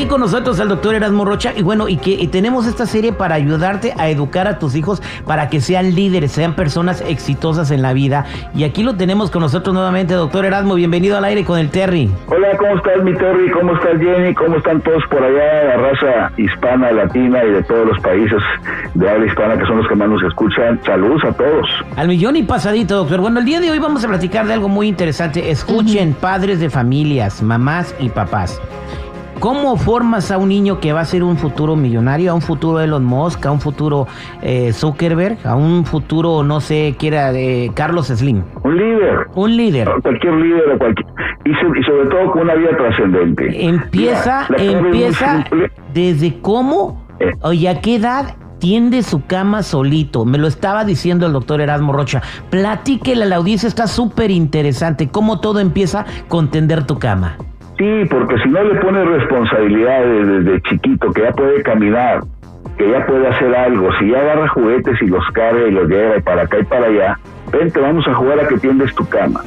aquí con nosotros al doctor Erasmo Rocha y bueno, y que tenemos esta serie para ayudarte a educar a tus hijos para que sean líderes, sean personas exitosas en la vida. Y aquí lo tenemos con nosotros nuevamente, doctor Erasmo, bienvenido al aire con el Terry. Hola, ¿cómo estás mi Terry? ¿Cómo estás Jenny? ¿Cómo están todos por allá, la raza hispana, latina y de todos los países de habla hispana que son los que más nos escuchan? Saludos a todos. Al millón y pasadito, doctor. Bueno, el día de hoy vamos a platicar de algo muy interesante. Escuchen, padres de familias, mamás y papás. ¿Cómo formas a un niño que va a ser un futuro millonario, a un futuro Elon Musk, a un futuro eh, Zuckerberg, a un futuro, no sé, quiera de Carlos Slim? Un líder. Un líder. Cualquier líder o cualquier... Y, sobre todo con una vida trascendente. Empieza, empieza desde cómo eh. y a qué edad tiende su cama solito. Me lo estaba diciendo el doctor Erasmo Rocha. Platíquele a la audiencia, está súper interesante. Cómo todo empieza con tender tu cama. Sí, porque si no le pones responsabilidades desde chiquito, que ya puede caminar, que ya puede hacer algo, si ya agarra juguetes y los carga y los lleva para acá y para allá, vente, vamos a jugar a que tiendes tu cama.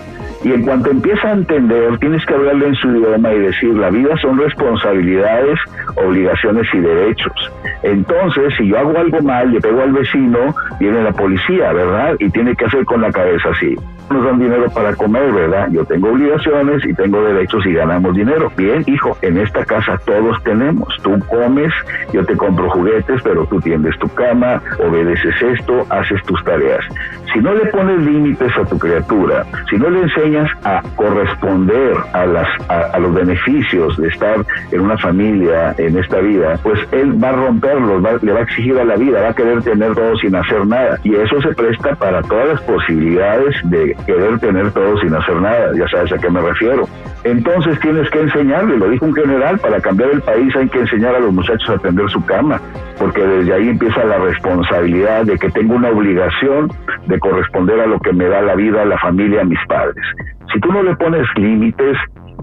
Y en cuanto empieza a entender, tienes que hablarle en su idioma y decir, la vida son responsabilidades, obligaciones y derechos. Entonces, si yo hago algo mal, le pego al vecino, viene la policía, ¿verdad? Y tiene que hacer con la cabeza así nos dan dinero para comer, ¿verdad? Yo tengo obligaciones y tengo derechos y ganamos dinero. Bien, hijo, en esta casa todos tenemos. Tú comes, yo te compro juguetes, pero tú tiendes tu cama, obedeces esto, haces tus tareas. Si no le pones límites a tu criatura, si no le enseñas a corresponder a, las, a, los beneficios de estar en una familia, en esta vida, pues él va a romperlos, le va a exigir a la vida, va a querer tener todo sin hacer nada. Y eso se presta para todas las posibilidades de querer tener todo sin hacer nada, ya sabes a qué me refiero. Entonces tienes que enseñarle, lo dijo un general, para cambiar el país hay que enseñar a los muchachos a tender su cama, porque desde ahí empieza la responsabilidad de que tengo una obligación de corresponder a lo que me da la vida, la familia, mis padres. Si tú no le pones límites,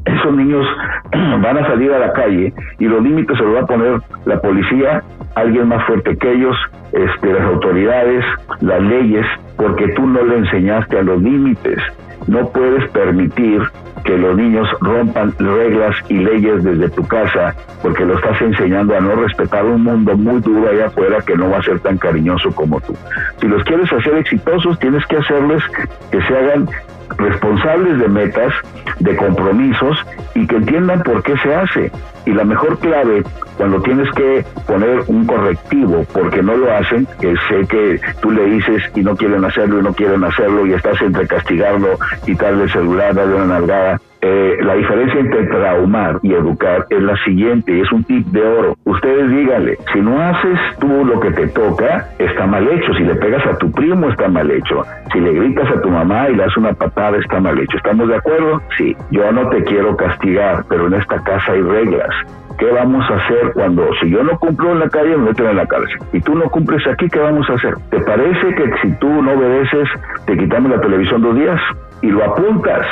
esos niños van a salir a la calle y los límites se los va a poner la policía, alguien más fuerte que ellos, este, las autoridades, las leyes, porque tú no le enseñaste a los límites. No puedes permitir que los niños rompan reglas y leyes desde tu casa porque lo estás enseñando a no respetar un mundo muy duro allá afuera que no va a ser tan cariñoso como tú. Si los quieres hacer exitosos, tienes que hacerles que se hagan responsables de metas, de compromisos y que entiendan por qué se hace. Y la mejor clave cuando tienes que poner un correctivo porque no lo hacen, que sé que tú le dices y no quieren hacerlo y no quieren hacerlo y estás entre castigarlo, quitarle el celular, darle una nalgada, eh, la diferencia entre traumar y educar es la siguiente, y es un tip de oro. Ustedes díganle, si no haces tú lo que te toca, está mal hecho. Si le pegas a tu primo, está mal hecho. Si le gritas a tu mamá y le das una patada, está mal hecho. ¿Estamos de acuerdo? Sí. Yo no te quiero castigar, pero en esta casa hay reglas. ¿Qué vamos a hacer cuando, si yo no cumplo en la calle, me meten en la cárcel? Y tú no cumples aquí, ¿qué vamos a hacer? ¿Te parece que si tú no obedeces, te quitamos la televisión dos días? Y lo apuntas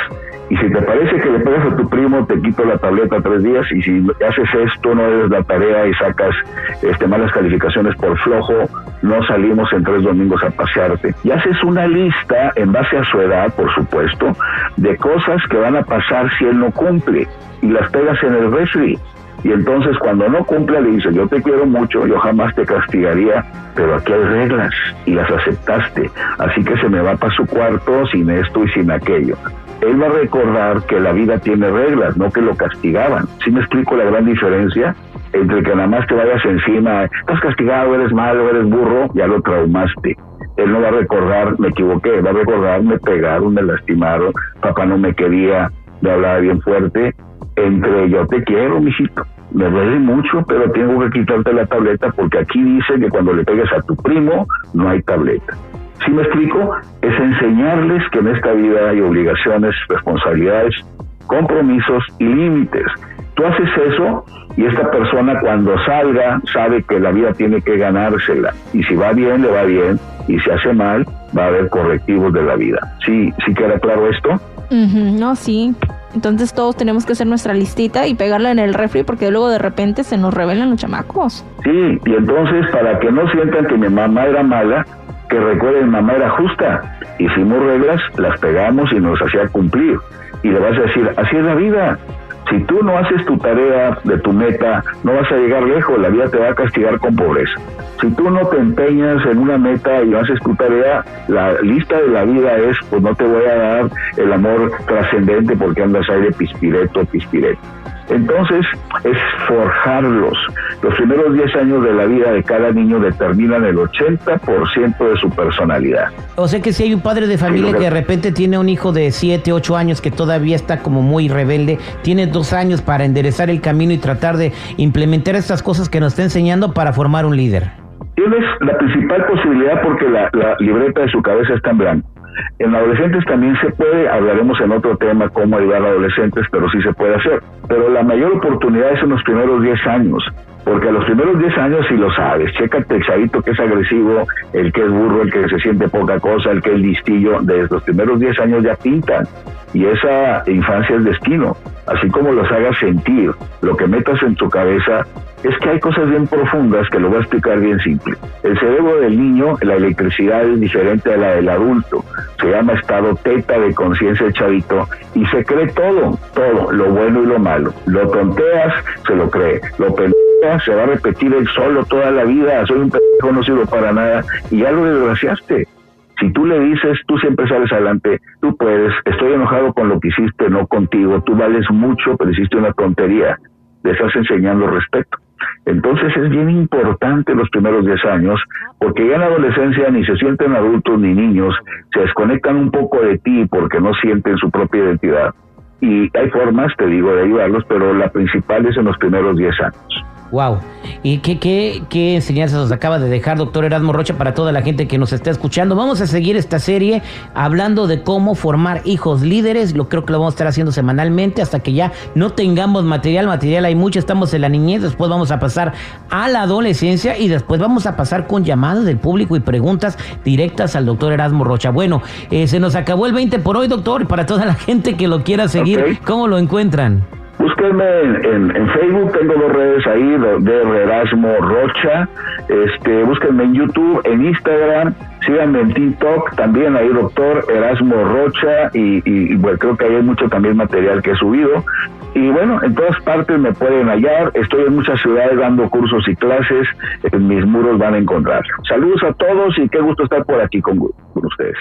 y si te parece que le pegas a tu primo, te quito la tableta tres días. Y si haces esto, no eres la tarea y sacas este, malas calificaciones por flojo, no salimos en tres domingos a pasearte. Y haces una lista, en base a su edad, por supuesto, de cosas que van a pasar si él no cumple. Y las pegas en el refri. Y entonces cuando no cumple le dice, yo te quiero mucho, yo jamás te castigaría, pero aquí hay reglas y las aceptaste. Así que se me va para su cuarto sin esto y sin aquello él va a recordar que la vida tiene reglas, no que lo castigaban. ¿Sí me explico la gran diferencia? Entre que nada más te vayas encima, estás castigado, eres malo, eres burro, ya lo traumaste. Él no va a recordar, me equivoqué, va a recordar, me pegaron, me lastimaron, papá no me quería, me hablaba bien fuerte. Entre yo te quiero, mijito, me duele mucho, pero tengo que quitarte la tableta porque aquí dice que cuando le pegues a tu primo no hay tableta. Si me explico? Es enseñarles que en esta vida hay obligaciones, responsabilidades, compromisos y límites. Tú haces eso y esta persona cuando salga sabe que la vida tiene que ganársela. Y si va bien, le va bien. Y si hace mal, va a haber correctivos de la vida. ¿Sí, sí queda claro esto? no, sí. Entonces todos tenemos que hacer nuestra listita y pegarla en el refri porque luego de repente se nos revelan los chamacos. Sí, y entonces para que no sientan que mi mamá era mala, que recuerden, mamá era justa, hicimos reglas, las pegamos y nos hacía cumplir. Y le vas a decir, así es la vida. Si tú no haces tu tarea de tu meta, no vas a llegar lejos, la vida te va a castigar con pobreza. Si tú no te empeñas en una meta y no haces tu tarea, la lista de la vida es, pues no te voy a dar el amor trascendente porque andas ahí de pispireto, pispireto. Entonces, es forjarlos. Los primeros 10 años de la vida de cada niño determinan el 80% de su personalidad. O sea que si hay un padre de familia que de repente tiene un hijo de 7, 8 años que todavía está como muy rebelde, tiene dos años para enderezar el camino y tratar de implementar estas cosas que nos está enseñando para formar un líder. Tienes la principal posibilidad porque la, la libreta de su cabeza está en blanco. En adolescentes también se puede, hablaremos en otro tema cómo ayudar a adolescentes, pero sí se puede hacer. Pero la mayor oportunidad es en los primeros 10 años, porque a los primeros 10 años si lo sabes, chécate el chavito que es agresivo, el que es burro, el que se siente poca cosa, el que es listillo, desde los primeros 10 años ya pintan. Y esa infancia es destino, así como los hagas sentir, lo que metas en tu cabeza es que hay cosas bien profundas que lo voy a explicar bien simple. El cerebro del niño, la electricidad es diferente a la del adulto. Se llama estado teta de conciencia chavito y se cree todo, todo, lo bueno y lo malo. Lo tonteas, se lo cree. Lo pendejas, se va a repetir él solo toda la vida. Soy un pendejo, no sirvo para nada. Y ya lo desgraciaste. Si tú le dices, tú siempre sales adelante, tú puedes, estoy enojado con lo que hiciste, no contigo, tú vales mucho, pero hiciste una tontería, le estás enseñando respeto. Entonces es bien importante los primeros 10 años, porque ya en la adolescencia ni se sienten adultos ni niños, se desconectan un poco de ti porque no sienten su propia identidad. Y hay formas, te digo, de ayudarlos, pero la principal es en los primeros 10 años. Wow. ¿Y qué, qué, qué enseñanzas nos acaba de dejar, doctor Erasmo Rocha, para toda la gente que nos está escuchando? Vamos a seguir esta serie hablando de cómo formar hijos líderes. Lo creo que lo vamos a estar haciendo semanalmente hasta que ya no tengamos material. Material hay mucho, estamos en la niñez, después vamos a pasar a la adolescencia y después vamos a pasar con llamadas del público y preguntas directas al doctor Erasmo Rocha. Bueno, eh, se nos acabó el 20 por hoy, doctor. Para toda la gente que lo quiera seguir, ¿cómo lo encuentran? Búsquenme en, Facebook, tengo dos redes ahí de, Erasmo Rocha. Este, búsquenme en YouTube, en Instagram, síganme en TikTok, también ahí doctor Erasmo Rocha y, bueno, creo que hay mucho también material que he subido. Y bueno, en todas partes me pueden hallar, estoy en muchas ciudades dando cursos y clases, en mis muros van a encontrar. Saludos a todos y qué gusto estar por aquí con ustedes.